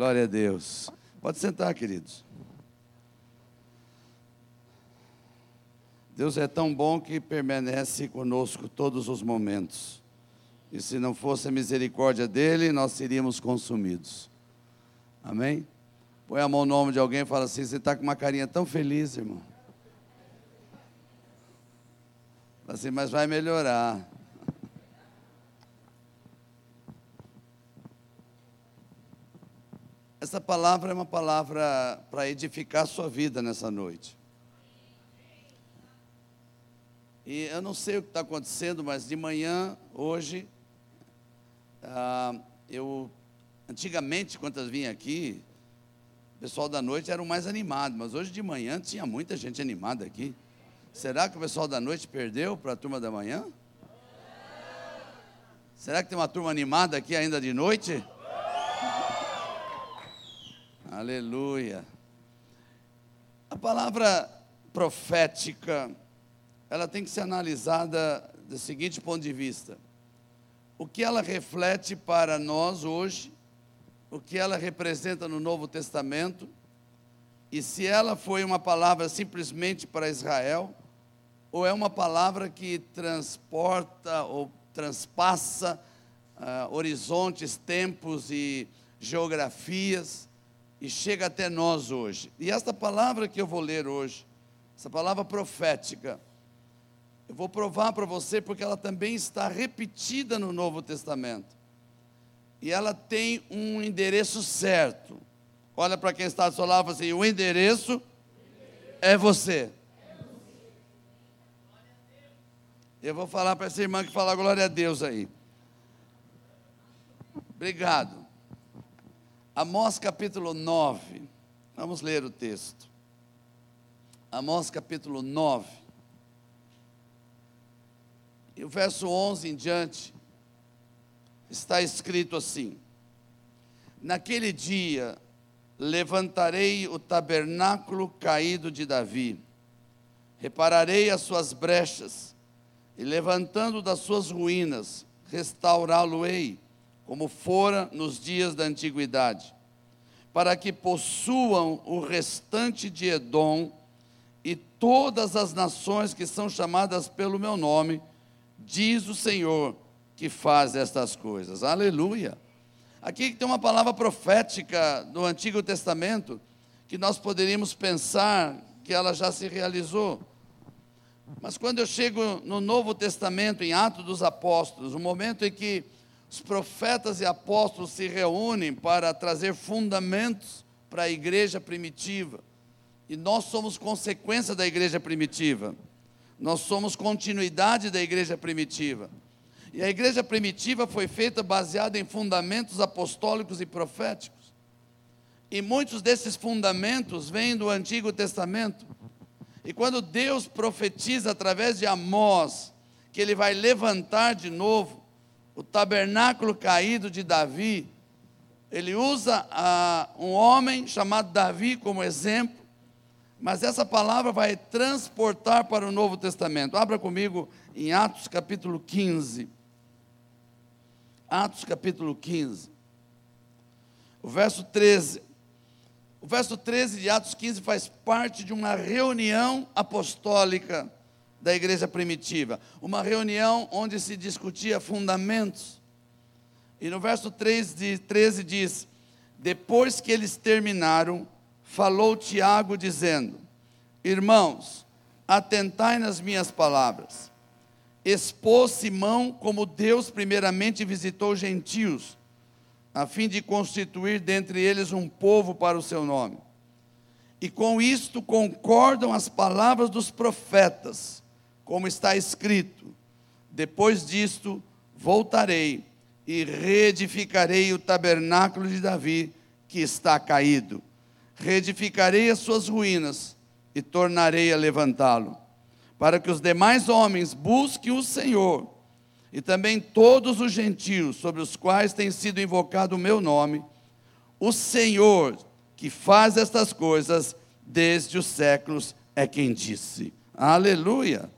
Glória a Deus. Pode sentar, queridos. Deus é tão bom que permanece conosco todos os momentos. E se não fosse a misericórdia dele, nós seríamos consumidos. Amém? Põe a mão no nome de alguém e fala assim: você está com uma carinha tão feliz, irmão. Fala assim, mas vai melhorar. Essa palavra é uma palavra para edificar a sua vida nessa noite. E eu não sei o que está acontecendo, mas de manhã, hoje, ah, eu, antigamente, quando eu vim aqui, o pessoal da noite era o mais animado, mas hoje de manhã tinha muita gente animada aqui. Será que o pessoal da noite perdeu para a turma da manhã? Será que tem uma turma animada aqui ainda de noite? Aleluia. A palavra profética, ela tem que ser analisada do seguinte ponto de vista: o que ela reflete para nós hoje, o que ela representa no Novo Testamento, e se ela foi uma palavra simplesmente para Israel, ou é uma palavra que transporta ou transpassa uh, horizontes, tempos e geografias e chega até nós hoje. E esta palavra que eu vou ler hoje, essa palavra profética, eu vou provar para você porque ela também está repetida no Novo Testamento. E ela tem um endereço certo. Olha para quem está do seu lado e assim: o endereço é você. Eu vou falar para essa irmã que fala glória a Deus aí. Obrigado. Amós capítulo 9. Vamos ler o texto. Amós capítulo 9. E o verso 11 em diante está escrito assim: Naquele dia levantarei o tabernáculo caído de Davi, repararei as suas brechas, e levantando das suas ruínas, restaurá-lo-ei como fora nos dias da antiguidade, para que possuam o restante de Edom e todas as nações que são chamadas pelo meu nome, diz o Senhor que faz estas coisas. Aleluia. Aqui tem uma palavra profética do Antigo Testamento que nós poderíamos pensar que ela já se realizou. Mas quando eu chego no Novo Testamento, em Atos dos Apóstolos, o momento em que os profetas e apóstolos se reúnem para trazer fundamentos para a igreja primitiva. E nós somos consequência da igreja primitiva. Nós somos continuidade da igreja primitiva. E a igreja primitiva foi feita baseada em fundamentos apostólicos e proféticos. E muitos desses fundamentos vêm do Antigo Testamento. E quando Deus profetiza através de Amós que ele vai levantar de novo o tabernáculo caído de Davi, ele usa ah, um homem chamado Davi como exemplo, mas essa palavra vai transportar para o Novo Testamento. Abra comigo em Atos capítulo 15. Atos capítulo 15. O verso 13. O verso 13 de Atos 15 faz parte de uma reunião apostólica da igreja primitiva. Uma reunião onde se discutia fundamentos. E no verso 3 de 13 diz: Depois que eles terminaram, falou Tiago, dizendo: Irmãos, atentai nas minhas palavras. Expôs Simão como Deus primeiramente visitou os gentios, a fim de constituir dentre eles um povo para o seu nome. E com isto concordam as palavras dos profetas como está escrito: Depois disto voltarei e reedificarei o tabernáculo de Davi que está caído. Reedificarei as suas ruínas e tornarei a levantá-lo, para que os demais homens busquem o Senhor e também todos os gentios sobre os quais tem sido invocado o meu nome, o Senhor que faz estas coisas desde os séculos é quem disse. Aleluia.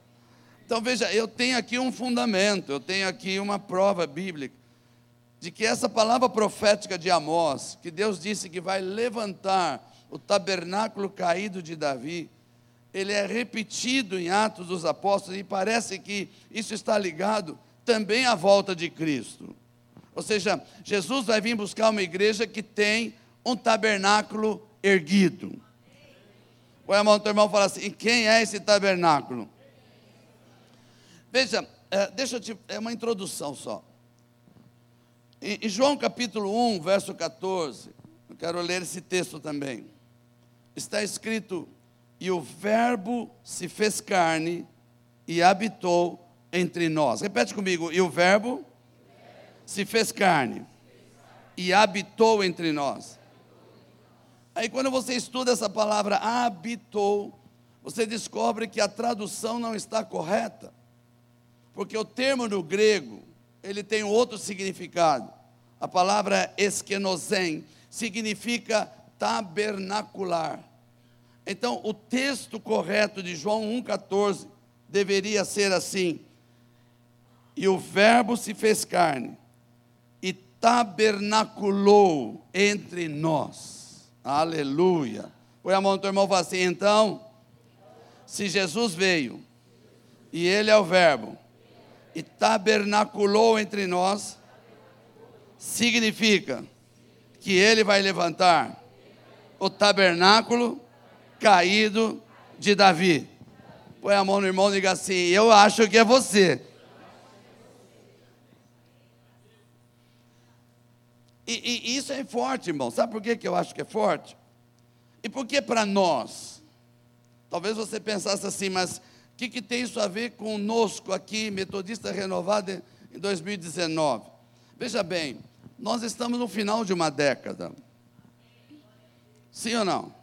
Então veja, eu tenho aqui um fundamento, eu tenho aqui uma prova bíblica. de que essa palavra profética de Amós, que Deus disse que vai levantar o tabernáculo caído de Davi, ele é repetido em Atos dos Apóstolos e parece que isso está ligado também à volta de Cristo. Ou seja, Jesus vai vir buscar uma igreja que tem um tabernáculo erguido. Põe a mão do teu irmão e fala assim: quem é esse tabernáculo? Veja, é, deixa eu te. É uma introdução só. Em, em João capítulo 1, verso 14, eu quero ler esse texto também. Está escrito: E o Verbo se fez carne e habitou entre nós. Repete comigo: E o Verbo se fez carne e habitou entre nós. Aí quando você estuda essa palavra habitou, você descobre que a tradução não está correta. Porque o termo no grego, ele tem outro significado. A palavra esquenosen significa tabernacular. Então, o texto correto de João 1,14 deveria ser assim: E o Verbo se fez carne e tabernaculou entre nós. Aleluia. Põe a mão no teu irmão e fala assim: então, se Jesus veio, e Ele é o Verbo, e tabernaculou entre nós, significa que Ele vai levantar o tabernáculo caído de Davi. Põe a mão no irmão e diga assim: Eu acho que é você. E, e, isso é forte, irmão. Sabe por que, que eu acho que é forte? E por que para nós? Talvez você pensasse assim, mas que, que tem isso a ver conosco aqui, Metodista Renovada, em 2019? Veja bem, nós estamos no final de uma década. Sim ou não?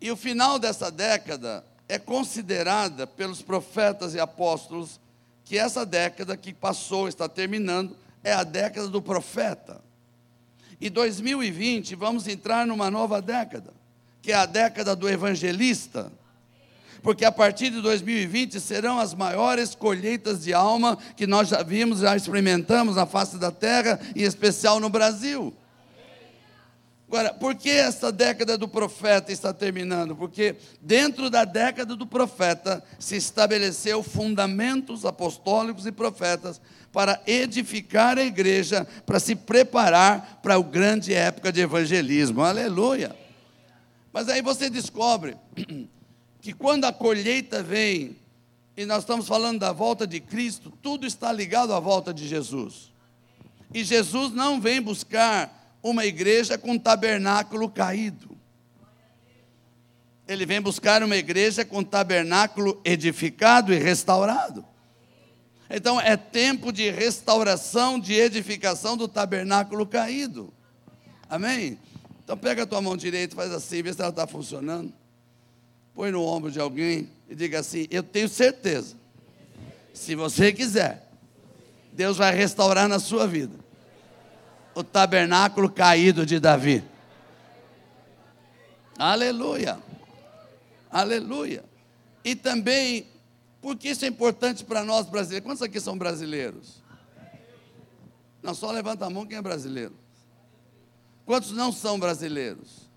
E o final dessa década é considerada pelos profetas e apóstolos que essa década que passou, está terminando, é a década do profeta. E 2020 vamos entrar numa nova década, que é a década do evangelista. Porque a partir de 2020 serão as maiores colheitas de alma que nós já vimos, já experimentamos na face da terra, em especial no Brasil. Agora, por que essa década do profeta está terminando? Porque dentro da década do profeta se estabeleceu fundamentos apostólicos e profetas para edificar a igreja, para se preparar para a grande época de evangelismo. Aleluia! Mas aí você descobre que quando a colheita vem, e nós estamos falando da volta de Cristo, tudo está ligado à volta de Jesus. E Jesus não vem buscar uma igreja com tabernáculo caído. Ele vem buscar uma igreja com tabernáculo edificado e restaurado. Então é tempo de restauração, de edificação do tabernáculo caído. Amém? Então pega a tua mão direita, faz assim, vê se ela está funcionando. Põe no ombro de alguém e diga assim: Eu tenho certeza. Se você quiser, Deus vai restaurar na sua vida o tabernáculo caído de Davi. Aleluia. Aleluia. E também porque isso é importante para nós brasileiros. Quantos aqui são brasileiros? Não, só levanta a mão quem é brasileiro. Quantos não são brasileiros?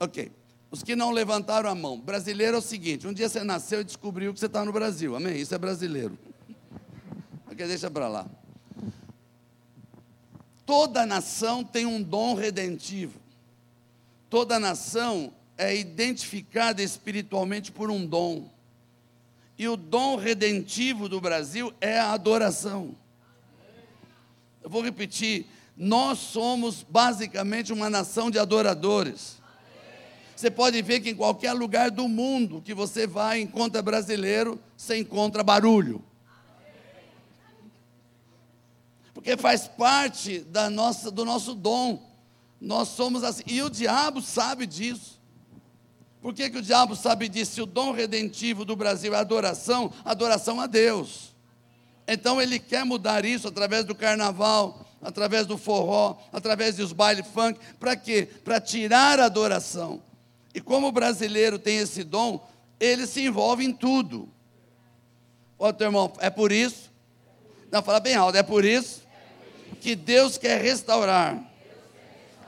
Ok. Os que não levantaram a mão. Brasileiro é o seguinte: um dia você nasceu e descobriu que você está no Brasil. Amém? Isso é brasileiro. Ok, deixa para lá. Toda nação tem um dom redentivo. Toda nação é identificada espiritualmente por um dom. E o dom redentivo do Brasil é a adoração. Eu vou repetir: nós somos basicamente uma nação de adoradores. Você pode ver que em qualquer lugar do mundo que você vai, encontra brasileiro, você encontra barulho. Porque faz parte da nossa, do nosso dom. Nós somos assim. E o diabo sabe disso. Por que, que o diabo sabe disso? Se o dom redentivo do Brasil é adoração, adoração a Deus. Então ele quer mudar isso através do carnaval, através do forró, através dos baile funk. Para quê? Para tirar a adoração. E como o brasileiro tem esse dom, ele se envolve em tudo. Ó, teu irmão, é por isso Não, fala bem alto. É por isso que Deus quer restaurar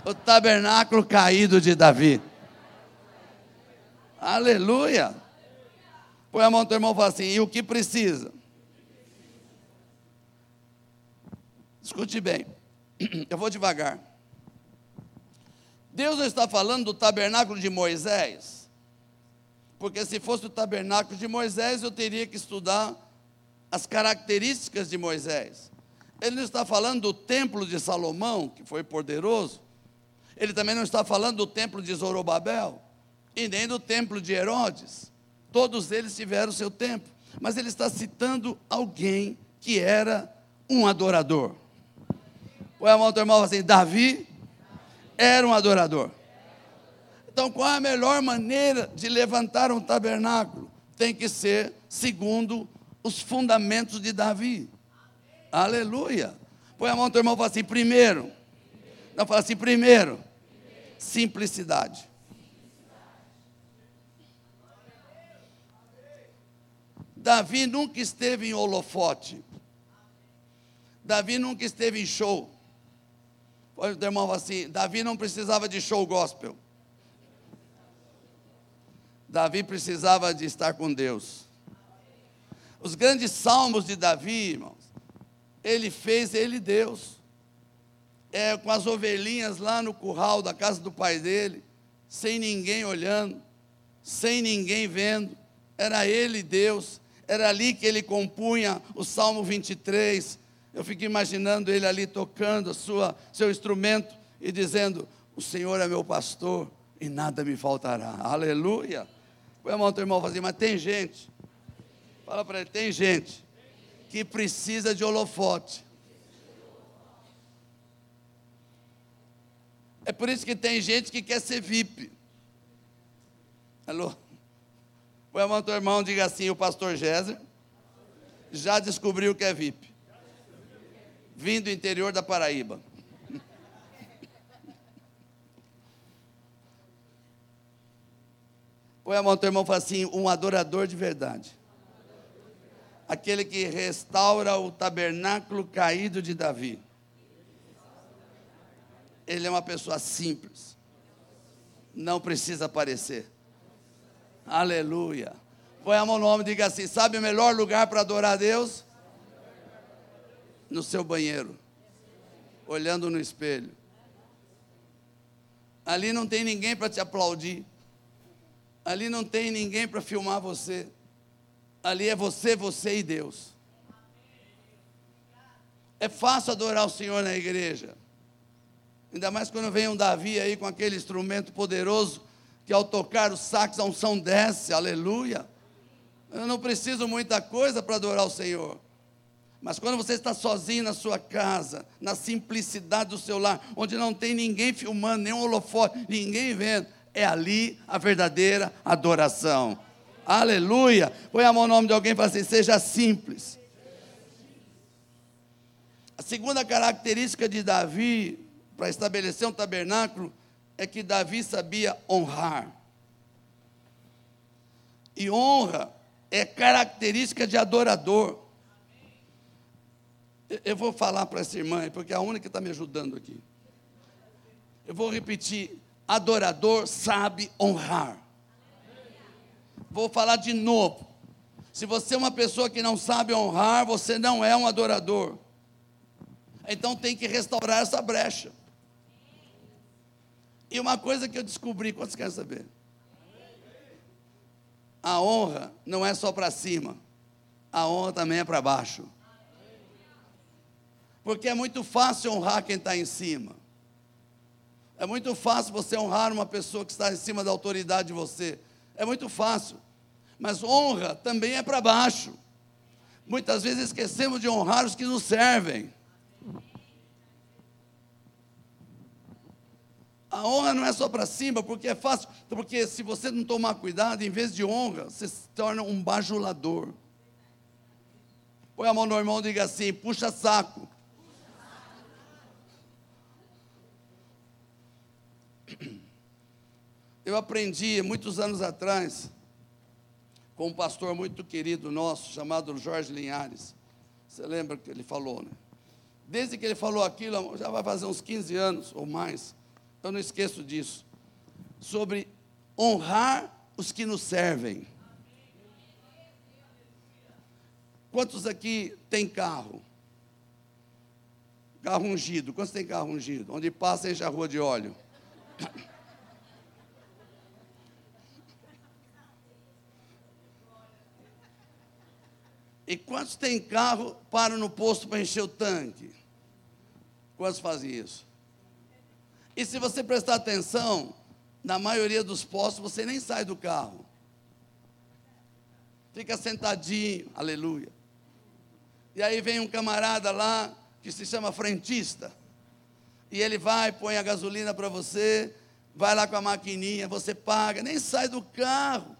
o tabernáculo caído de Davi. Aleluia. Põe a mão do teu irmão e fala assim: e o que precisa? Escute bem, eu vou devagar. Deus não está falando do tabernáculo de Moisés, porque se fosse o tabernáculo de Moisés, eu teria que estudar as características de Moisés. Ele não está falando do templo de Salomão, que foi poderoso. Ele também não está falando do templo de Zorobabel, e nem do templo de Herodes. Todos eles tiveram seu tempo. Mas ele está citando alguém que era um adorador. Põe a mão do teu irmão assim: Davi era um adorador. Então, qual é a melhor maneira de levantar um tabernáculo? Tem que ser segundo os fundamentos de Davi. Aleluia. Põe a mão do teu irmão e fala assim: primeiro. Não, fala assim: primeiro. Simplicidade. Davi nunca esteve em holofote. Davi nunca esteve em show. O irmão assim: Davi não precisava de show gospel. Davi precisava de estar com Deus. Os grandes salmos de Davi, irmãos, ele fez ele Deus. É, com as ovelhinhas lá no curral da casa do pai dele, sem ninguém olhando, sem ninguém vendo. Era ele Deus. Era ali que ele compunha o Salmo 23. Eu fico imaginando ele ali tocando sua, seu instrumento e dizendo: O Senhor é meu pastor e nada me faltará. Aleluia. Põe a mão teu irmão e assim, mas tem gente Fala para ele, tem gente que precisa de holofote. É por isso que tem gente que quer ser VIP. Alô? Põe a mão teu irmão, diga assim, o pastor Géser já descobriu que é VIP. Vindo do interior da Paraíba. Põe a mão do teu irmão e fala assim, um adorador de verdade aquele que restaura o tabernáculo caído de Davi. Ele é uma pessoa simples, não precisa aparecer. Aleluia. Põe a mão no ombro e diga assim: sabe o melhor lugar para adorar a Deus? No seu banheiro, olhando no espelho. Ali não tem ninguém para te aplaudir. Ali não tem ninguém para filmar você. Ali é você, você e Deus. É fácil adorar o Senhor na igreja. Ainda mais quando vem um Davi aí com aquele instrumento poderoso que ao tocar o sax a unção desce, aleluia. Eu não preciso muita coisa para adorar o Senhor. Mas quando você está sozinho na sua casa, na simplicidade do seu lar, onde não tem ninguém filmando, nenhum holofote, ninguém vendo, é ali a verdadeira adoração. Aleluia. Põe a mão no nome de alguém e fala assim: seja simples. A segunda característica de Davi, para estabelecer um tabernáculo, é que Davi sabia honrar. E honra é característica de adorador. Eu vou falar para essa irmã, porque é a única que está me ajudando aqui. Eu vou repetir: adorador sabe honrar. Vou falar de novo. Se você é uma pessoa que não sabe honrar, você não é um adorador. Então tem que restaurar essa brecha. E uma coisa que eu descobri, quantos querem saber? A honra não é só para cima, a honra também é para baixo. Porque é muito fácil honrar quem está em cima. É muito fácil você honrar uma pessoa que está em cima da autoridade de você. É muito fácil. Mas honra também é para baixo. Muitas vezes esquecemos de honrar os que nos servem. A honra não é só para cima, porque é fácil. Porque se você não tomar cuidado, em vez de honra, você se torna um bajulador. Põe a mão no irmão e diga assim: puxa saco. Eu aprendi muitos anos atrás com um pastor muito querido nosso, chamado Jorge Linhares. Você lembra que ele falou, né? Desde que ele falou aquilo, já vai fazer uns 15 anos ou mais. Eu não esqueço disso. Sobre honrar os que nos servem. Quantos aqui tem carro? Carro ungido. Quantos tem carro ungido? Onde passa enche a rua de óleo. E quantos tem carro, param no posto para encher o tanque? Quantos fazem isso? E se você prestar atenção, na maioria dos postos você nem sai do carro. Fica sentadinho, aleluia. E aí vem um camarada lá que se chama frentista. E ele vai, põe a gasolina para você, vai lá com a maquininha, você paga, nem sai do carro.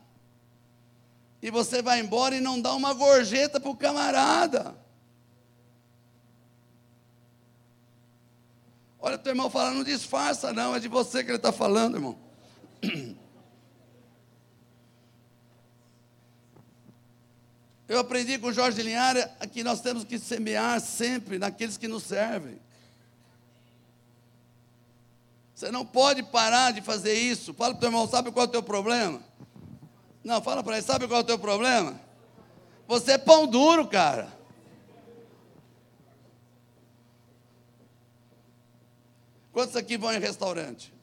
E você vai embora e não dá uma gorjeta para o camarada. Olha, teu irmão fala, não disfarça, não, é de você que ele está falando, irmão. Eu aprendi com Jorge Linhares que nós temos que semear sempre naqueles que nos servem. Você não pode parar de fazer isso. Fala para o teu irmão, sabe qual é o teu problema? Não, fala para ele, sabe qual é o teu problema? Você é pão duro, cara. Quantos aqui vão em restaurante?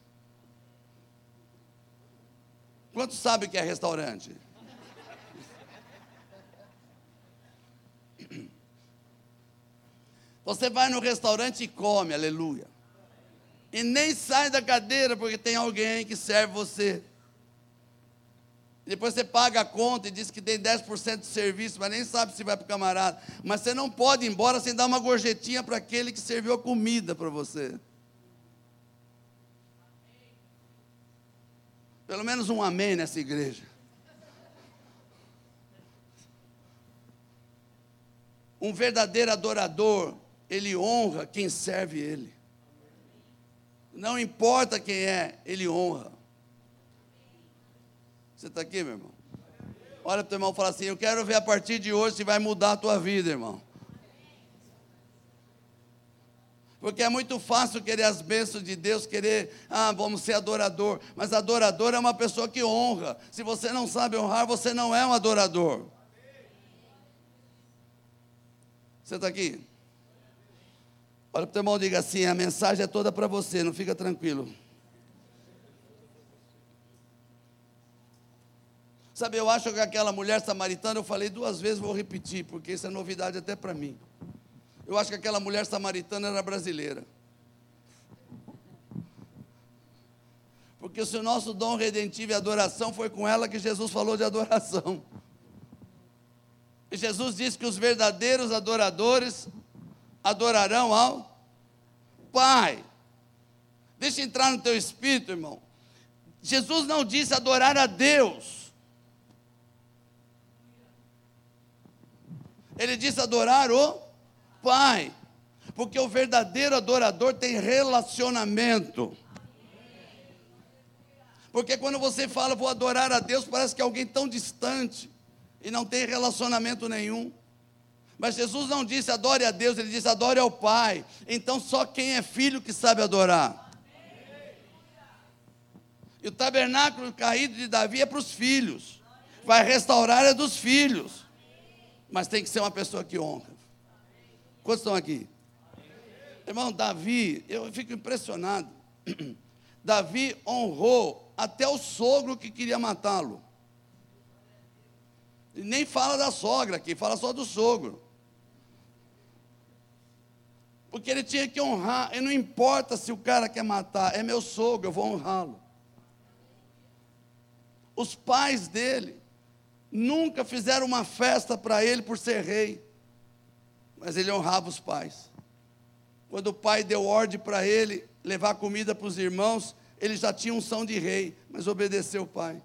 Quantos sabem que é restaurante? Você vai no restaurante e come, aleluia. E nem sai da cadeira porque tem alguém que serve você. Depois você paga a conta e diz que tem 10% de serviço, mas nem sabe se vai para o camarada. Mas você não pode ir embora sem dar uma gorjetinha para aquele que serviu a comida para você. Pelo menos um amém nessa igreja. Um verdadeiro adorador ele honra quem serve ele. Não importa quem é, ele honra. Você está aqui, meu irmão? Olha para o teu irmão e fala assim: Eu quero ver a partir de hoje se vai mudar a tua vida, irmão. Porque é muito fácil querer as bênçãos de Deus, querer, ah, vamos ser adorador. Mas adorador é uma pessoa que honra. Se você não sabe honrar, você não é um adorador. Você está aqui? Olha para o teu irmão e diga assim: a mensagem é toda para você, não fica tranquilo. Sabe, eu acho que aquela mulher samaritana, eu falei duas vezes, vou repetir, porque isso é novidade até para mim. Eu acho que aquela mulher samaritana era brasileira. Porque se o nosso dom redentivo e adoração foi com ela que Jesus falou de adoração. E Jesus disse que os verdadeiros adoradores adorarão ao Pai. Deixa entrar no teu espírito, irmão. Jesus não disse adorar a Deus. Ele disse adorar o Pai. Porque o verdadeiro adorador tem relacionamento. Porque quando você fala, vou adorar a Deus, parece que é alguém tão distante e não tem relacionamento nenhum. Mas Jesus não disse adore a Deus, ele disse adore ao Pai. Então só quem é filho que sabe adorar. E o tabernáculo caído de Davi é para os filhos. Vai restaurar é dos filhos. Mas tem que ser uma pessoa que honra. Quantos estão aqui? Irmão, Davi, eu fico impressionado. Davi honrou até o sogro que queria matá-lo. Nem fala da sogra aqui, fala só do sogro. Porque ele tinha que honrar, e não importa se o cara quer matar, é meu sogro, eu vou honrá-lo. Os pais dele nunca fizeram uma festa para ele por ser rei, mas ele honrava os pais. Quando o pai deu ordem para ele levar comida para os irmãos, ele já tinha unção de rei, mas obedeceu o pai,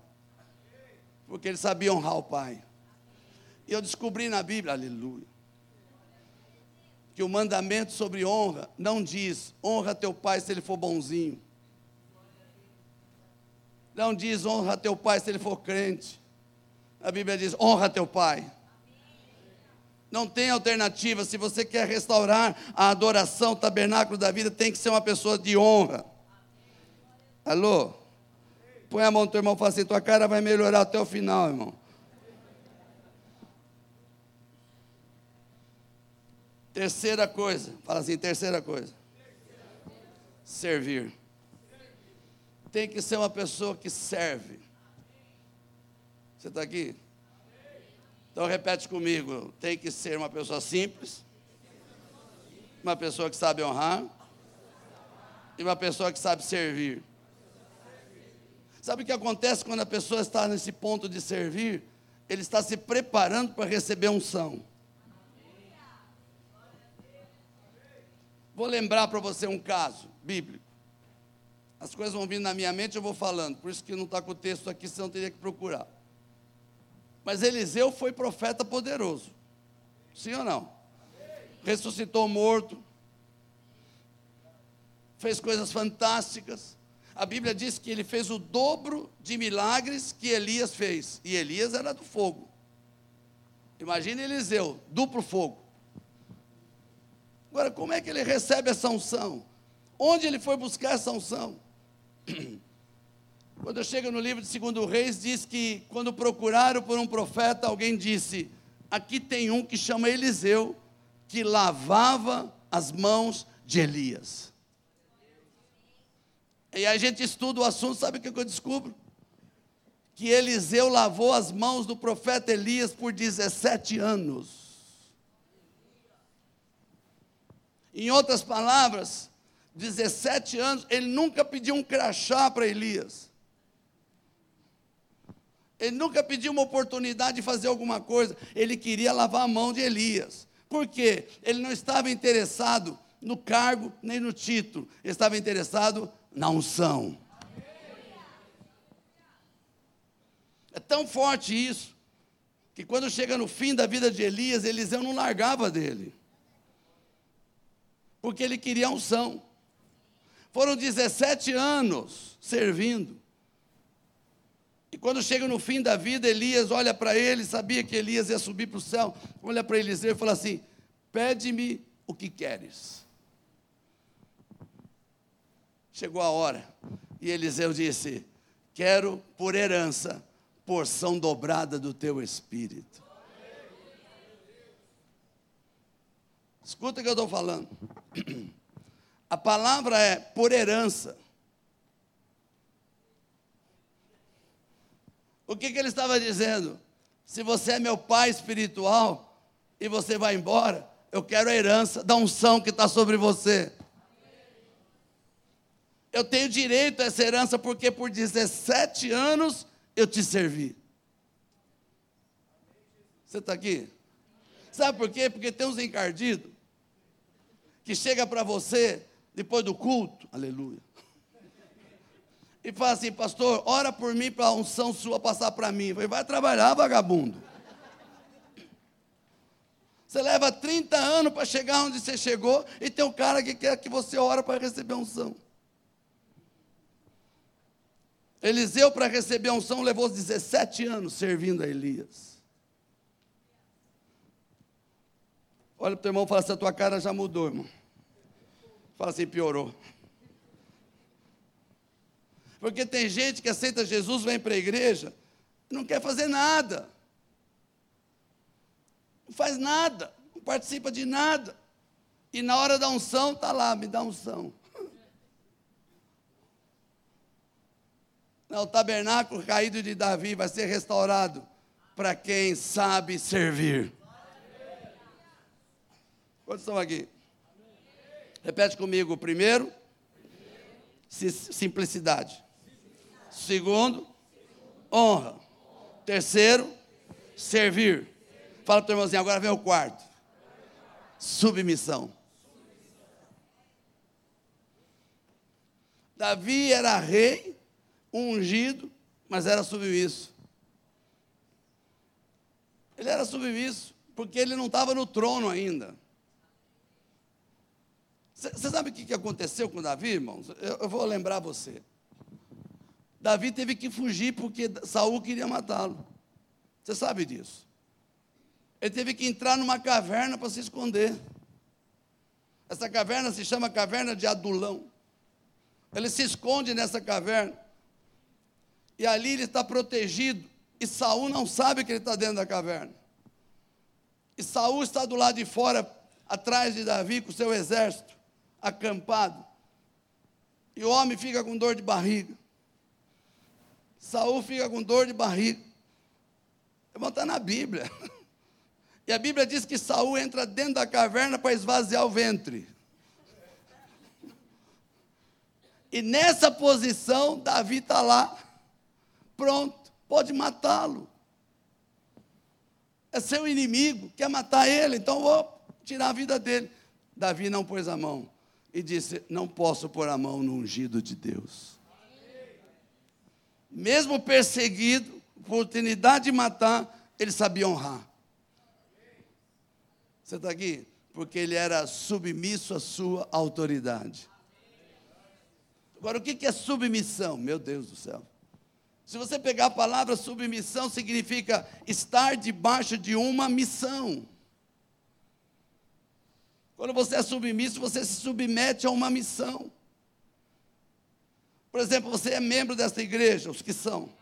porque ele sabia honrar o pai. E eu descobri na Bíblia, aleluia, que o mandamento sobre honra não diz honra teu pai se ele for bonzinho. Não diz honra teu pai se ele for crente. A Bíblia diz honra teu pai. Não tem alternativa. Se você quer restaurar a adoração, o tabernáculo da vida, tem que ser uma pessoa de honra. Alô? Põe a mão no teu irmão e fala assim: tua cara vai melhorar até o final, irmão. Terceira coisa, fala assim: terceira coisa. Servir. Tem que ser uma pessoa que serve. Você está aqui? Então repete comigo: tem que ser uma pessoa simples, uma pessoa que sabe honrar e uma pessoa que sabe servir. Sabe o que acontece quando a pessoa está nesse ponto de servir? Ele está se preparando para receber unção. Vou lembrar para você um caso bíblico. As coisas vão vindo na minha mente, eu vou falando, por isso que não está com o texto aqui, senão teria que procurar. Mas Eliseu foi profeta poderoso. Sim ou não? Ressuscitou morto. Fez coisas fantásticas. A Bíblia diz que ele fez o dobro de milagres que Elias fez. E Elias era do fogo. Imagine Eliseu, duplo fogo. Agora, como é que ele recebe essa unção? Onde ele foi buscar essa unção? Quando chega no livro de Segundo Reis, diz que quando procuraram por um profeta, alguém disse: Aqui tem um que chama Eliseu, que lavava as mãos de Elias. E a gente estuda o assunto, sabe o que eu descubro? Que Eliseu lavou as mãos do profeta Elias por 17 anos. Em outras palavras, 17 anos, ele nunca pediu um crachá para Elias. Ele nunca pediu uma oportunidade de fazer alguma coisa. Ele queria lavar a mão de Elias. Por quê? Ele não estava interessado no cargo nem no título. Ele estava interessado na unção. É tão forte isso, que quando chega no fim da vida de Elias, Eliseu não largava dele. Porque ele queria unção. Foram 17 anos servindo. E quando chega no fim da vida, Elias olha para ele, sabia que Elias ia subir para o céu, olha para Eliseu e fala assim: Pede-me o que queres. Chegou a hora, e Eliseu disse: Quero por herança porção dobrada do teu espírito. Escuta o que eu estou falando. A palavra é por herança. O que, que ele estava dizendo? Se você é meu pai espiritual e você vai embora, eu quero a herança da unção que está sobre você. Eu tenho direito a essa herança porque por 17 anos eu te servi. Você está aqui? Sabe por quê? Porque tem uns encardidos que chega para você depois do culto, aleluia. E fala assim, pastor, ora por mim para a unção sua passar para mim. Falei, vai trabalhar, vagabundo. Você leva 30 anos para chegar onde você chegou e tem um cara que quer que você ora para receber unção. Eliseu, para receber a unção, levou 17 anos servindo a Elias. Olha para o teu irmão e fala assim: a tua cara já mudou, irmão. Fala assim, piorou. Porque tem gente que aceita Jesus, vem para a igreja, não quer fazer nada. Não faz nada, não participa de nada. E na hora da unção, está lá, me dá unção. Não, o tabernáculo caído de Davi vai ser restaurado para quem sabe servir. Quantos estão aqui? Repete comigo. Primeiro, simplicidade. Segundo, honra. Terceiro, servir. Fala para o teu irmãozinho, agora vem o quarto. Submissão. Davi era rei, ungido, mas era submisso. Ele era submisso, porque ele não estava no trono ainda. Você sabe o que aconteceu com Davi, irmãos? Eu, eu vou lembrar você. Davi teve que fugir porque Saul queria matá-lo. Você sabe disso. Ele teve que entrar numa caverna para se esconder. Essa caverna se chama caverna de Adulão. Ele se esconde nessa caverna. E ali ele está protegido. E Saul não sabe que ele está dentro da caverna. E Saul está do lado de fora, atrás de Davi, com seu exército, acampado. E o homem fica com dor de barriga. Saul fica com dor de barriga. Irmão, está na Bíblia. E a Bíblia diz que Saul entra dentro da caverna para esvaziar o ventre. E nessa posição, Davi está lá, pronto, pode matá-lo. É seu inimigo, quer matar ele, então vou tirar a vida dele. Davi não pôs a mão e disse: Não posso pôr a mão no ungido de Deus. Mesmo perseguido, oportunidade de matar, ele sabia honrar. Você está aqui? Porque ele era submisso à sua autoridade. Agora, o que é submissão? Meu Deus do céu. Se você pegar a palavra submissão, significa estar debaixo de uma missão. Quando você é submisso, você se submete a uma missão. Por exemplo, você é membro dessa igreja, os que são.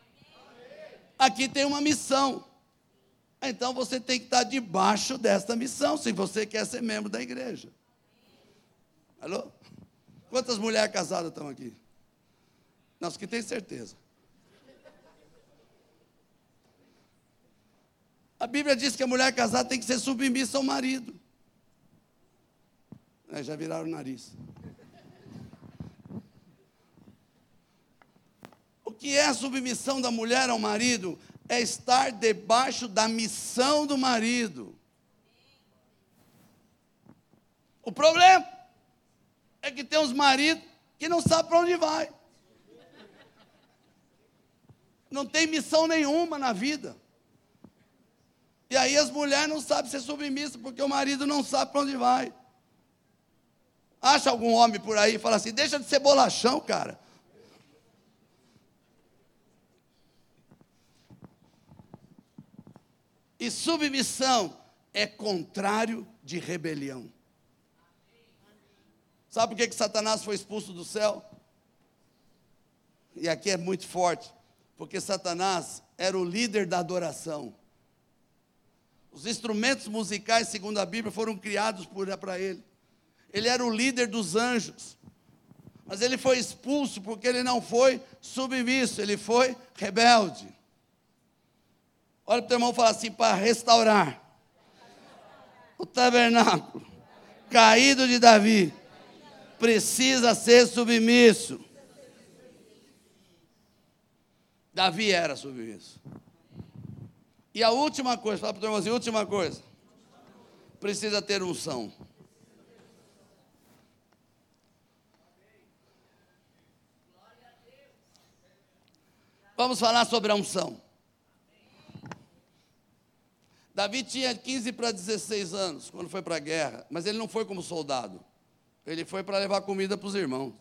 Aqui tem uma missão. Então você tem que estar debaixo desta missão, se você quer ser membro da igreja. Alô? Quantas mulheres casadas estão aqui? Nós que tem certeza. A Bíblia diz que a mulher casada tem que ser submissa ao marido. É, já viraram o nariz. O que é a submissão da mulher ao marido? é estar debaixo da missão do marido. O problema é que tem uns maridos que não sabem para onde vai. Não tem missão nenhuma na vida. E aí as mulheres não sabem ser submissas porque o marido não sabe para onde vai. Acha algum homem por aí e fala assim: deixa de ser bolachão, cara. E submissão é contrário de rebelião. Sabe por que, que Satanás foi expulso do céu? E aqui é muito forte, porque Satanás era o líder da adoração. Os instrumentos musicais, segundo a Bíblia, foram criados para ele. Ele era o líder dos anjos. Mas ele foi expulso porque ele não foi submisso, ele foi rebelde. Olha para o teu irmão e fala assim: para restaurar o tabernáculo caído de Davi, precisa ser submisso. Davi era submisso. E a última coisa, fala para o teu irmão assim: última coisa, precisa ter unção. Vamos falar sobre a unção. Davi tinha 15 para 16 anos quando foi para a guerra, mas ele não foi como soldado. Ele foi para levar comida para os irmãos.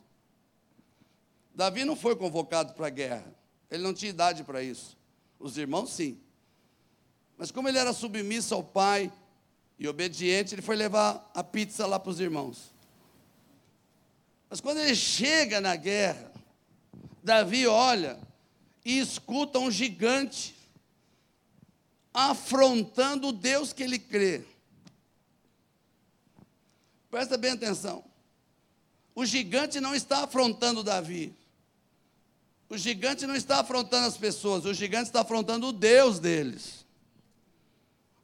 Davi não foi convocado para a guerra. Ele não tinha idade para isso. Os irmãos, sim. Mas como ele era submisso ao pai e obediente, ele foi levar a pizza lá para os irmãos. Mas quando ele chega na guerra, Davi olha e escuta um gigante afrontando o Deus que ele crê. Presta bem atenção. O gigante não está afrontando Davi. O gigante não está afrontando as pessoas, o gigante está afrontando o Deus deles.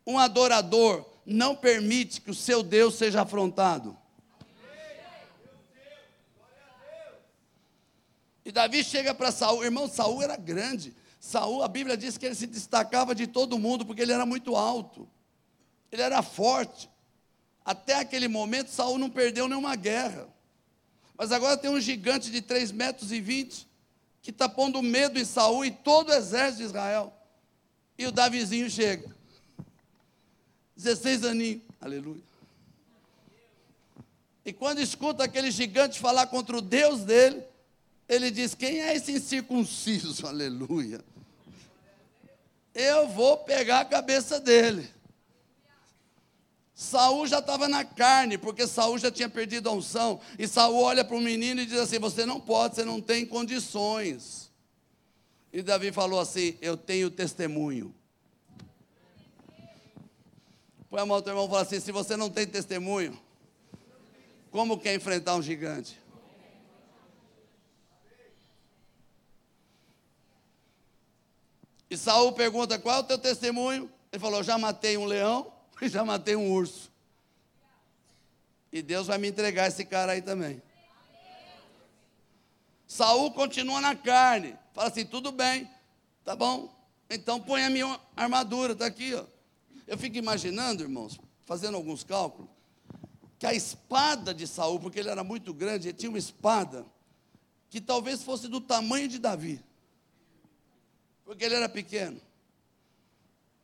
Um adorador não permite que o seu Deus seja afrontado. E Davi chega para Saul, irmão, Saul era grande. Saul, a Bíblia diz que ele se destacava de todo mundo porque ele era muito alto. Ele era forte. Até aquele momento, Saul não perdeu nenhuma guerra. Mas agora tem um gigante de 3 metros e 20 que está pondo medo em Saul e todo o exército de Israel. E o Davizinho chega. 16 aninhos. Aleluia. E quando escuta aquele gigante falar contra o Deus dele, ele diz: Quem é esse incircunciso? Aleluia eu vou pegar a cabeça dele. Saul já estava na carne, porque Saul já tinha perdido a unção. E Saul olha para o menino e diz assim: Você não pode, você não tem condições. E Davi falou assim: Eu tenho testemunho. Põe a mão do teu irmão e fala assim: Se você não tem testemunho, como quer enfrentar um gigante? E Saul pergunta: Qual é o teu testemunho? Ele falou: Já matei um leão e já matei um urso. E Deus vai me entregar esse cara aí também. Saul continua na carne. Fala assim: tudo bem, tá bom. Então põe a minha armadura, está aqui. Ó. Eu fico imaginando, irmãos, fazendo alguns cálculos, que a espada de Saul, porque ele era muito grande, ele tinha uma espada que talvez fosse do tamanho de Davi. Porque ele era pequeno.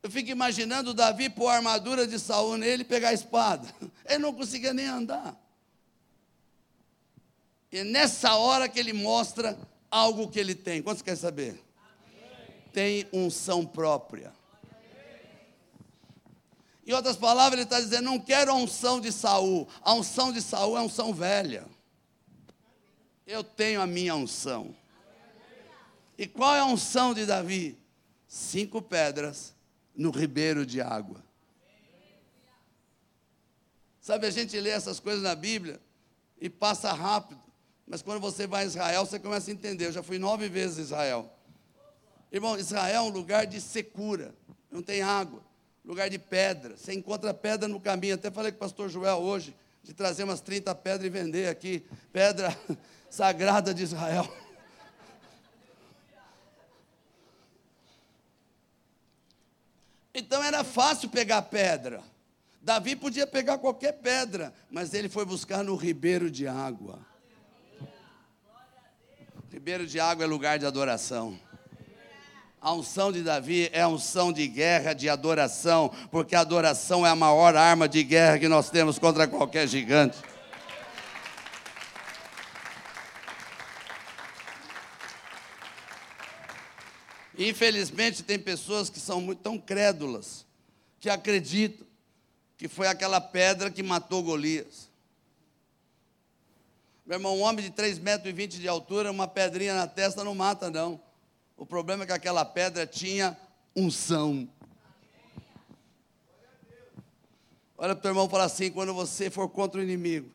Eu fico imaginando Davi pôr a armadura de Saul nele e pegar a espada. Ele não conseguia nem andar. E nessa hora que ele mostra algo que ele tem. Quantos querem saber? Tem unção própria. Em outras palavras, ele está dizendo: não quero a unção de Saul. A unção de Saul é unção velha. Eu tenho a minha unção. E qual é a unção de Davi? Cinco pedras no ribeiro de água. Sabe, a gente lê essas coisas na Bíblia e passa rápido, mas quando você vai a Israel, você começa a entender. Eu já fui nove vezes a Israel. Irmão, Israel é um lugar de secura, não tem água, lugar de pedra. Você encontra pedra no caminho. Até falei com o pastor Joel hoje, de trazer umas 30 pedras e vender aqui, pedra sagrada de Israel. Então era fácil pegar pedra. Davi podia pegar qualquer pedra, mas ele foi buscar no ribeiro de água. Ribeiro de água é lugar de adoração. A unção de Davi é a unção de guerra, de adoração, porque a adoração é a maior arma de guerra que nós temos contra qualquer gigante. Infelizmente, tem pessoas que são muito tão crédulas, que acreditam que foi aquela pedra que matou Golias. Meu irmão, um homem de 3,20 metros 20 de altura, uma pedrinha na testa não mata, não. O problema é que aquela pedra tinha unção. Olha para o teu irmão e fala assim: quando você for contra o inimigo,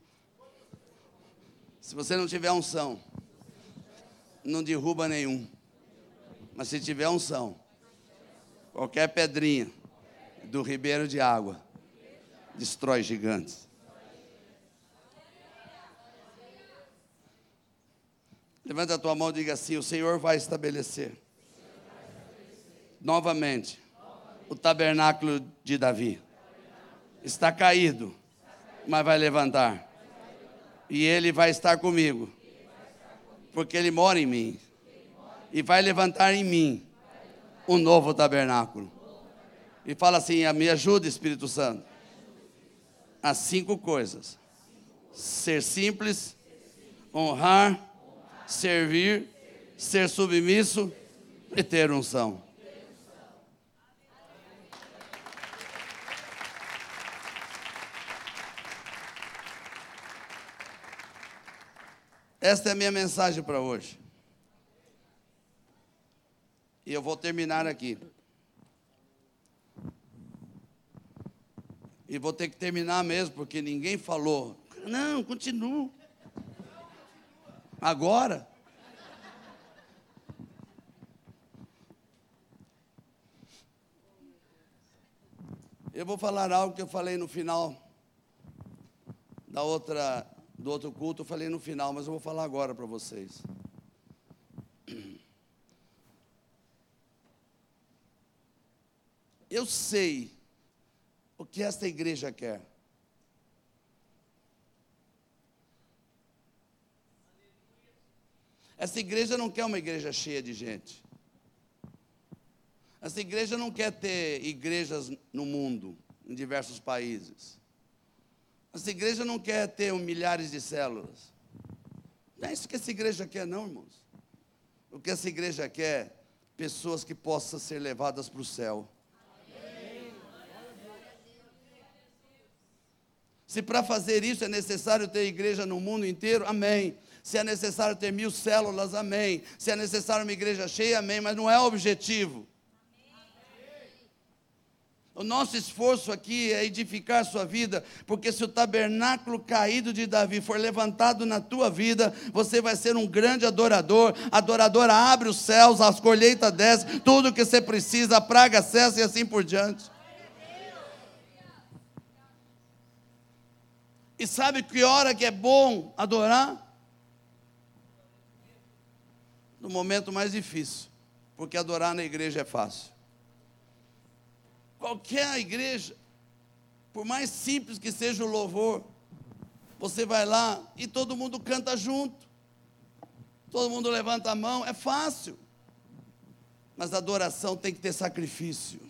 se você não tiver unção, não derruba nenhum. Mas se tiver unção, qualquer pedrinha do ribeiro de água destrói gigantes. Levanta a tua mão e diga assim: O Senhor vai estabelecer novamente o tabernáculo de Davi. Está caído, mas vai levantar. E ele vai estar comigo, porque ele mora em mim e vai levantar em mim um novo tabernáculo. E fala assim: me ajuda, Espírito Santo. As cinco coisas: ser simples, honrar, servir, ser submisso e ter unção. Esta é a minha mensagem para hoje. E eu vou terminar aqui. E vou ter que terminar mesmo, porque ninguém falou. Não, continua. Agora. Eu vou falar algo que eu falei no final da outra, do outro culto, eu falei no final, mas eu vou falar agora para vocês. Eu sei o que esta igreja quer. Essa igreja não quer uma igreja cheia de gente. Essa igreja não quer ter igrejas no mundo, em diversos países. Essa igreja não quer ter milhares de células. Não é isso que essa igreja quer, não, irmãos. O que essa igreja quer? Pessoas que possam ser levadas para o céu. Se para fazer isso é necessário ter igreja no mundo inteiro, amém. Se é necessário ter mil células, amém. Se é necessário uma igreja cheia, amém. Mas não é o objetivo. O nosso esforço aqui é edificar a sua vida, porque se o tabernáculo caído de Davi for levantado na tua vida, você vai ser um grande adorador. Adorador abre os céus, as colheitas descem, tudo que você precisa, a praga cessa e assim por diante. E sabe que hora que é bom adorar? No momento mais difícil, porque adorar na igreja é fácil. Qualquer igreja, por mais simples que seja o louvor, você vai lá e todo mundo canta junto. Todo mundo levanta a mão, é fácil. Mas a adoração tem que ter sacrifício.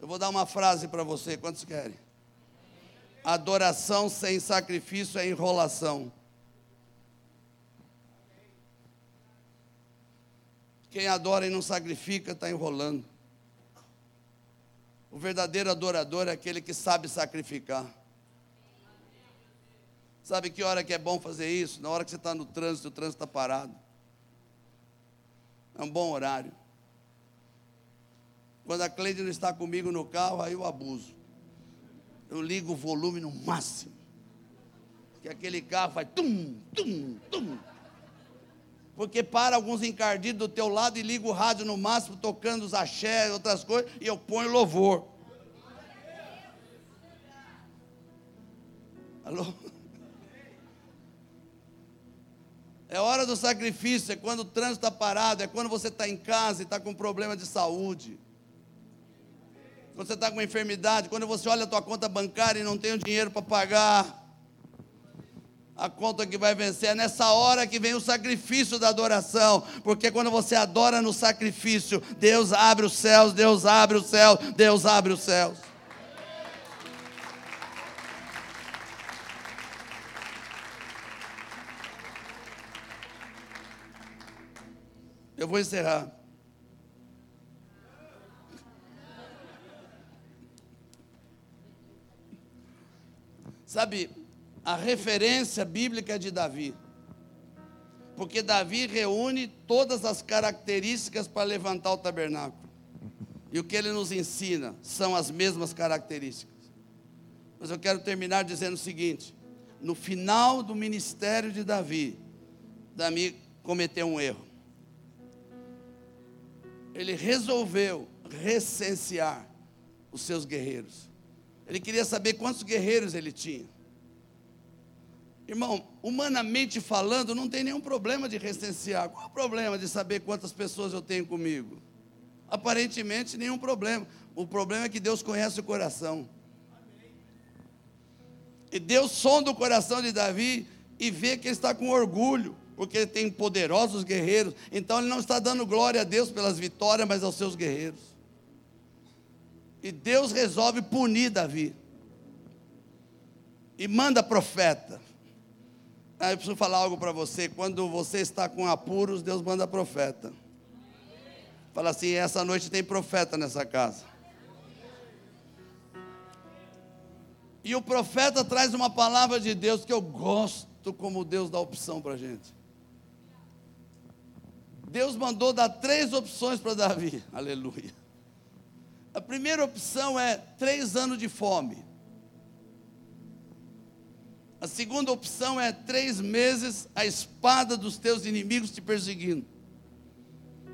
Eu vou dar uma frase para você, quantos querem? Adoração sem sacrifício é enrolação. Quem adora e não sacrifica está enrolando. O verdadeiro adorador é aquele que sabe sacrificar. Sabe que hora que é bom fazer isso? Na hora que você está no trânsito, o trânsito está parado. É um bom horário. Quando a Cleide não está comigo no carro, aí eu abuso. Eu ligo o volume no máximo. Que aquele carro faz tum, tum, tum porque para alguns encardidos do teu lado e liga o rádio no máximo, tocando os axé, outras coisas, e eu ponho louvor. Alô? É hora do sacrifício, é quando o trânsito está parado, é quando você está em casa e está com problema de saúde. Quando você está com uma enfermidade, quando você olha a tua conta bancária e não tem o dinheiro para pagar a conta que vai vencer. É nessa hora que vem o sacrifício da adoração, porque quando você adora no sacrifício, Deus abre os céus, Deus abre os céus, Deus abre os céus. Eu vou encerrar. Sabe, a referência bíblica de Davi. Porque Davi reúne todas as características para levantar o tabernáculo. E o que ele nos ensina são as mesmas características. Mas eu quero terminar dizendo o seguinte: no final do ministério de Davi, Davi cometeu um erro. Ele resolveu recensear os seus guerreiros. Ele queria saber quantos guerreiros ele tinha. Irmão, humanamente falando, não tem nenhum problema de recensear. Qual é o problema de saber quantas pessoas eu tenho comigo? Aparentemente, nenhum problema. O problema é que Deus conhece o coração. E Deus sonda o coração de Davi e vê que ele está com orgulho, porque ele tem poderosos guerreiros. Então ele não está dando glória a Deus pelas vitórias, mas aos seus guerreiros. E Deus resolve punir Davi. E manda profeta. Ah, eu preciso falar algo para você. Quando você está com apuros, Deus manda profeta. Fala assim: essa noite tem profeta nessa casa. E o profeta traz uma palavra de Deus que eu gosto como Deus dá opção para a gente. Deus mandou dar três opções para Davi. Aleluia. A primeira opção é três anos de fome. A segunda opção é três meses a espada dos teus inimigos te perseguindo.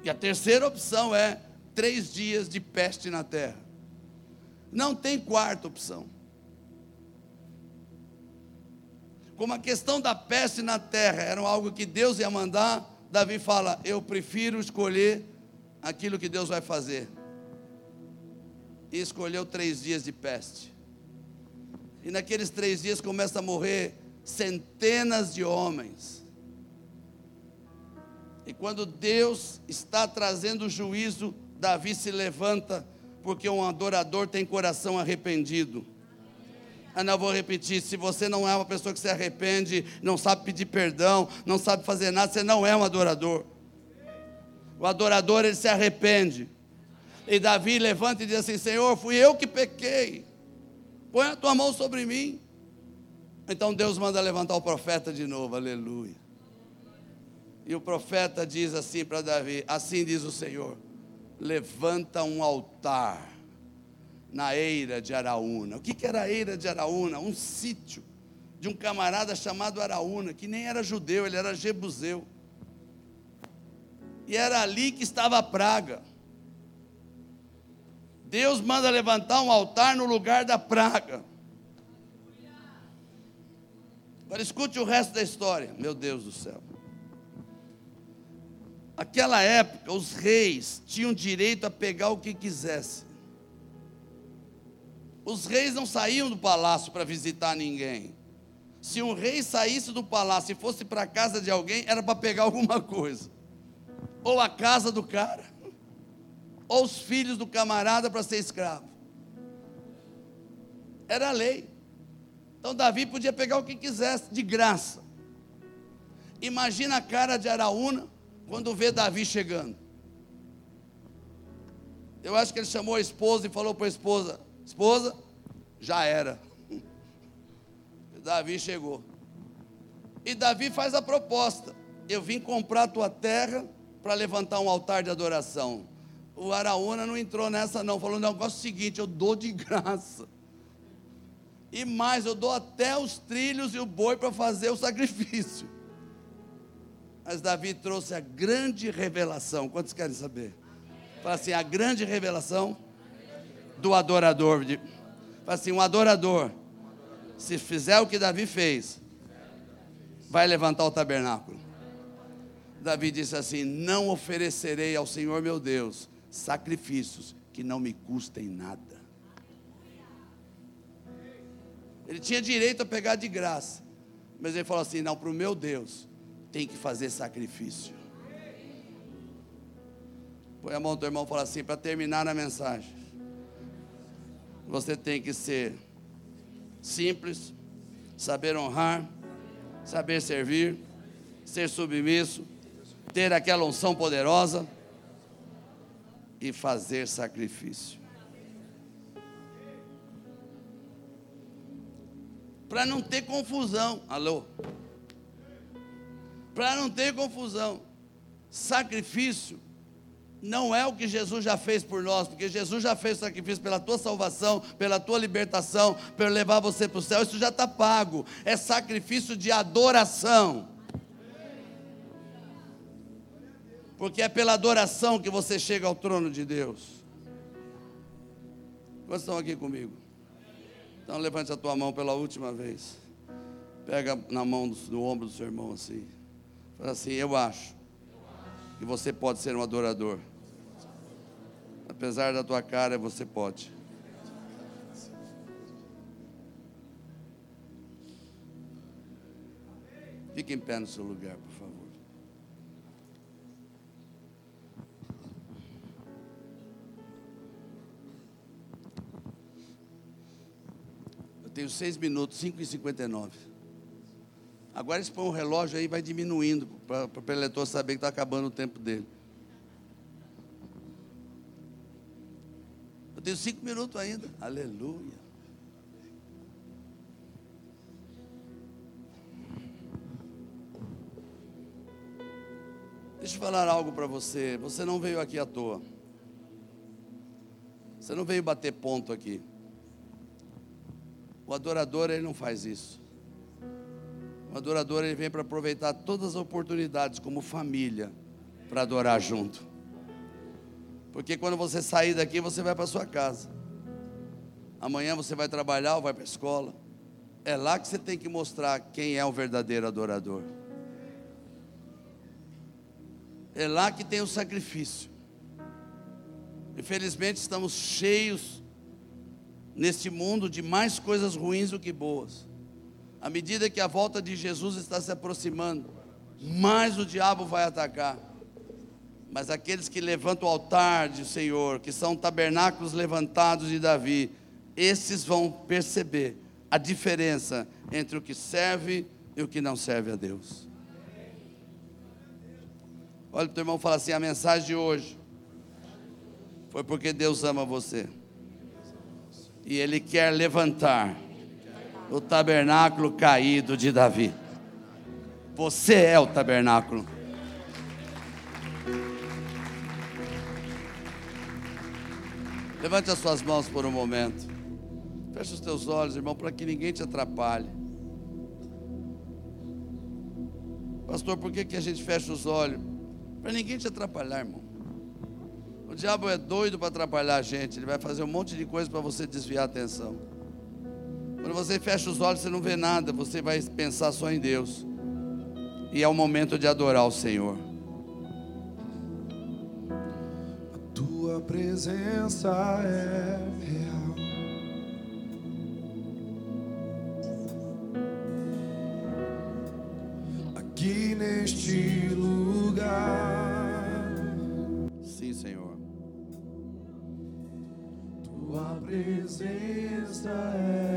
E a terceira opção é três dias de peste na terra. Não tem quarta opção. Como a questão da peste na terra era algo que Deus ia mandar, Davi fala: Eu prefiro escolher aquilo que Deus vai fazer. E escolheu três dias de peste. E naqueles três dias começa a morrer centenas de homens. E quando Deus está trazendo juízo, Davi se levanta, porque um adorador tem coração arrependido. Ah, não, vou repetir: se você não é uma pessoa que se arrepende, não sabe pedir perdão, não sabe fazer nada, você não é um adorador. O adorador, ele se arrepende. E Davi levanta e diz assim: Senhor, fui eu que pequei. Põe a tua mão sobre mim. Então Deus manda levantar o profeta de novo, aleluia. E o profeta diz assim para Davi: Assim diz o Senhor: Levanta um altar na eira de Araúna. O que, que era a eira de Araúna? Um sítio de um camarada chamado Araúna, que nem era judeu, ele era jebuseu. E era ali que estava a praga. Deus manda levantar um altar no lugar da praga. Agora escute o resto da história, meu Deus do céu. Aquela época, os reis tinham direito a pegar o que quisessem. Os reis não saíam do palácio para visitar ninguém. Se um rei saísse do palácio e fosse para a casa de alguém, era para pegar alguma coisa. Ou a casa do cara, ou os filhos do camarada para ser escravo. Era a lei. Então Davi podia pegar o que quisesse, de graça. Imagina a cara de Araúna quando vê Davi chegando. Eu acho que ele chamou a esposa e falou para a esposa: Esposa, já era. Davi chegou. E Davi faz a proposta: Eu vim comprar tua terra para levantar um altar de adoração o Araúna não entrou nessa, não. Falou: não, negócio é o seguinte: eu dou de graça. E mais, eu dou até os trilhos e o boi para fazer o sacrifício. Mas Davi trouxe a grande revelação. Quantos querem saber? Fala assim: a grande revelação do adorador. Fala assim: um adorador, se fizer o que Davi fez, vai levantar o tabernáculo. Davi disse assim: Não oferecerei ao Senhor meu Deus sacrifícios que não me custem nada. Ele tinha direito a pegar de graça, mas ele falou assim: não, para o meu Deus tem que fazer sacrifício. Põe a mão do teu irmão e fala assim: para terminar a mensagem, você tem que ser simples, saber honrar, saber servir, ser submisso, ter aquela unção poderosa e fazer sacrifício. Para não ter confusão, alô? Para não ter confusão, sacrifício não é o que Jesus já fez por nós, porque Jesus já fez sacrifício pela tua salvação, pela tua libertação, para levar você para o céu, isso já está pago, é sacrifício de adoração. Porque é pela adoração que você chega ao trono de Deus. Quantos estão aqui comigo? Então levante a tua mão pela última vez. Pega na mão do, ombro do seu irmão assim. Fala assim, eu acho que você pode ser um adorador. Apesar da tua cara, você pode. Fique em pé no seu lugar, por favor. Tenho seis minutos, 5 e 59. Agora eles põem o relógio aí vai diminuindo, para o eleitor saber que está acabando o tempo dele. Eu tenho cinco minutos ainda. Aleluia. Deixa eu falar algo para você. Você não veio aqui à toa. Você não veio bater ponto aqui. O adorador ele não faz isso. O adorador ele vem para aproveitar todas as oportunidades como família para adorar junto. Porque quando você sair daqui, você vai para sua casa. Amanhã você vai trabalhar ou vai para a escola. É lá que você tem que mostrar quem é o verdadeiro adorador. É lá que tem o sacrifício. Infelizmente estamos cheios neste mundo de mais coisas ruins do que boas. À medida que a volta de Jesus está se aproximando, mais o diabo vai atacar. Mas aqueles que levantam o altar de Senhor, que são tabernáculos levantados de Davi, esses vão perceber a diferença entre o que serve e o que não serve a Deus. Olha o teu irmão fala assim: a mensagem de hoje foi porque Deus ama você. E Ele quer levantar o tabernáculo caído de Davi. Você é o tabernáculo. Levante as suas mãos por um momento. Feche os teus olhos, irmão, para que ninguém te atrapalhe. Pastor, por que, que a gente fecha os olhos? Para ninguém te atrapalhar, irmão. O diabo é doido para atrapalhar a gente. Ele vai fazer um monte de coisa para você desviar a atenção. Quando você fecha os olhos, você não vê nada. Você vai pensar só em Deus. E é o momento de adorar o Senhor. Tua presença é real. Aqui neste lugar, tua presença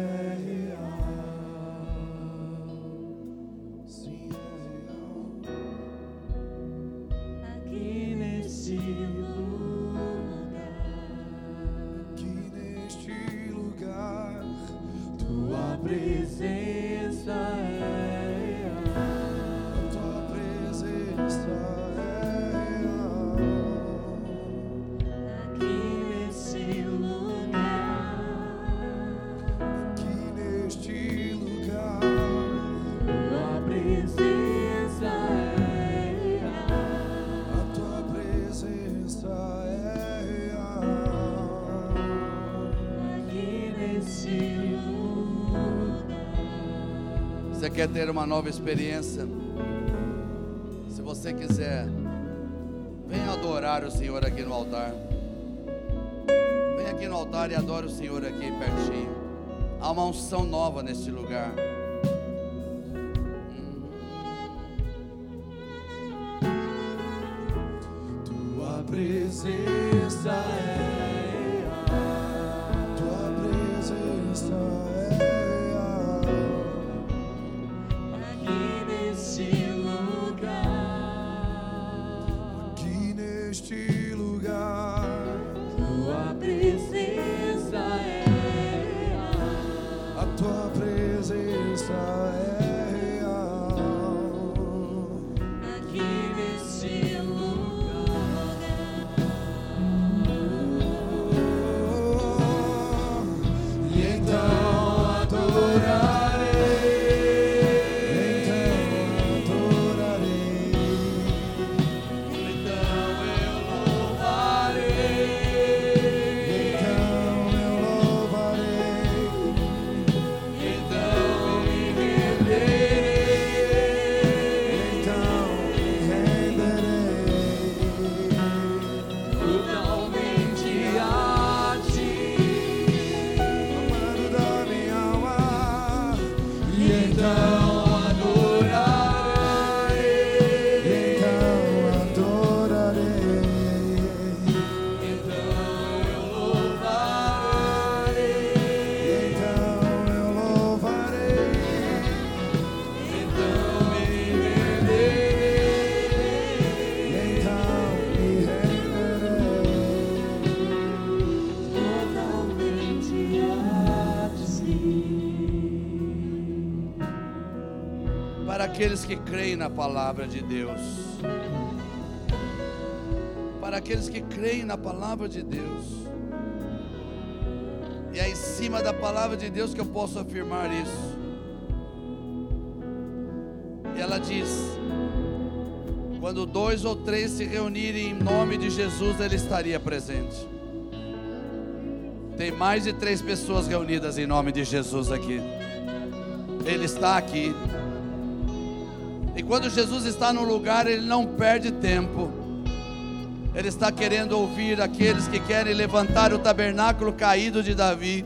quer ter uma nova experiência? Se você quiser, venha adorar o Senhor aqui no altar. Venha aqui no altar e adore o Senhor aqui pertinho. Há uma unção nova neste lugar. Tua presença aqueles que creem na palavra de Deus. Para aqueles que creem na palavra de Deus. E é em cima da palavra de Deus que eu posso afirmar isso. E ela diz: quando dois ou três se reunirem em nome de Jesus, Ele estaria presente. Tem mais de três pessoas reunidas em nome de Jesus aqui. Ele está aqui. E quando Jesus está no lugar, ele não perde tempo. Ele está querendo ouvir aqueles que querem levantar o tabernáculo caído de Davi,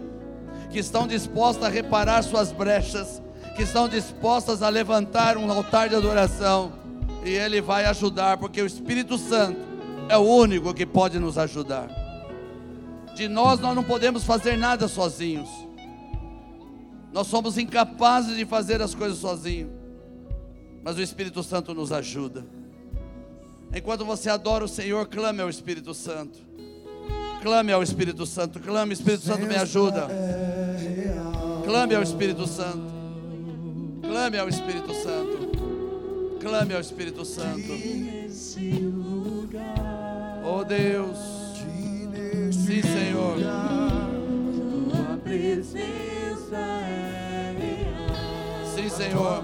que estão dispostos a reparar suas brechas, que estão dispostas a levantar um altar de adoração. E ele vai ajudar, porque o Espírito Santo é o único que pode nos ajudar. De nós, nós não podemos fazer nada sozinhos. Nós somos incapazes de fazer as coisas sozinhos mas o Espírito Santo nos ajuda. Enquanto você adora o Senhor, clame ao Espírito Santo. Clame ao Espírito Santo, clame, Espírito Santo, me ajuda. É. Clame ao Espírito Santo. Clame ao Espírito Santo. Clame ao Espírito Santo. Oh Deus. Neste Sim, Senhor. é. Sim, Senhor.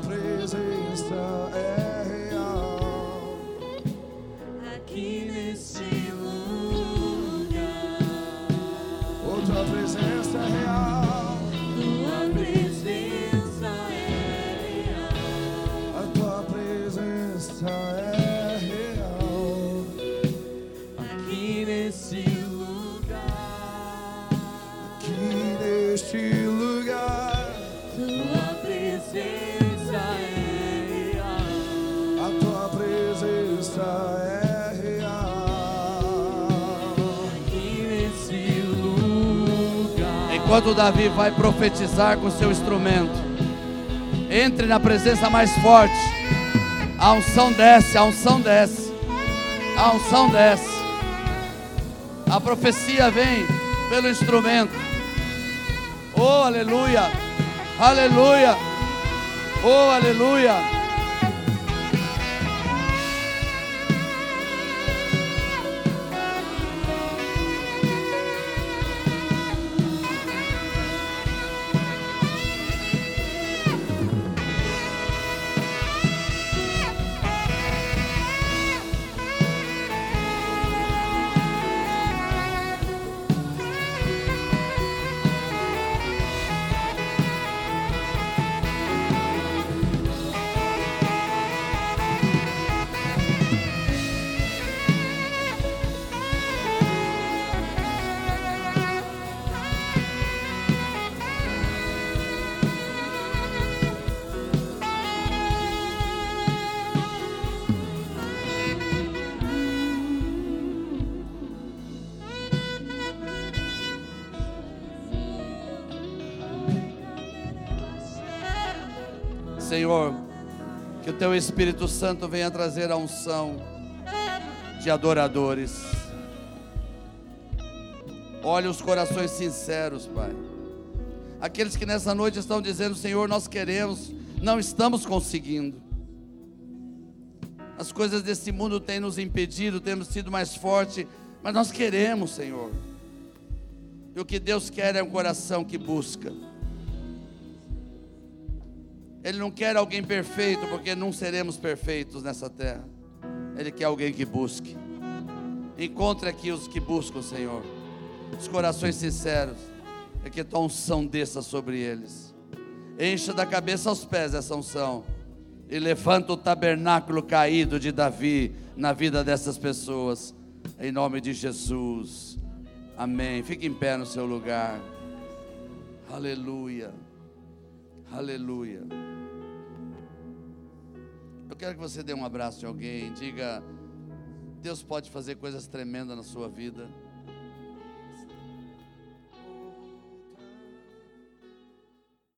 Enquanto Davi vai profetizar com seu instrumento, entre na presença mais forte. A unção desce, a unção desce. A unção desce. A profecia vem pelo instrumento. Oh, aleluia! Aleluia! Oh, aleluia! Senhor, que o teu Espírito Santo venha trazer a unção de adoradores. Olha os corações sinceros, Pai. Aqueles que nessa noite estão dizendo: Senhor, nós queremos, não estamos conseguindo. As coisas desse mundo têm nos impedido, temos sido mais forte, mas nós queremos, Senhor. E o que Deus quer é um coração que busca. Ele não quer alguém perfeito, porque não seremos perfeitos nessa terra. Ele quer alguém que busque. Encontre aqui os que buscam, Senhor. Os corações sinceros. É que tua unção desça sobre eles. Encha da cabeça aos pés essa unção. E levanta o tabernáculo caído de Davi na vida dessas pessoas. Em nome de Jesus. Amém. Fique em pé no seu lugar. Aleluia. Aleluia. Eu quero que você dê um abraço em alguém, diga: Deus pode fazer coisas tremendas na sua vida.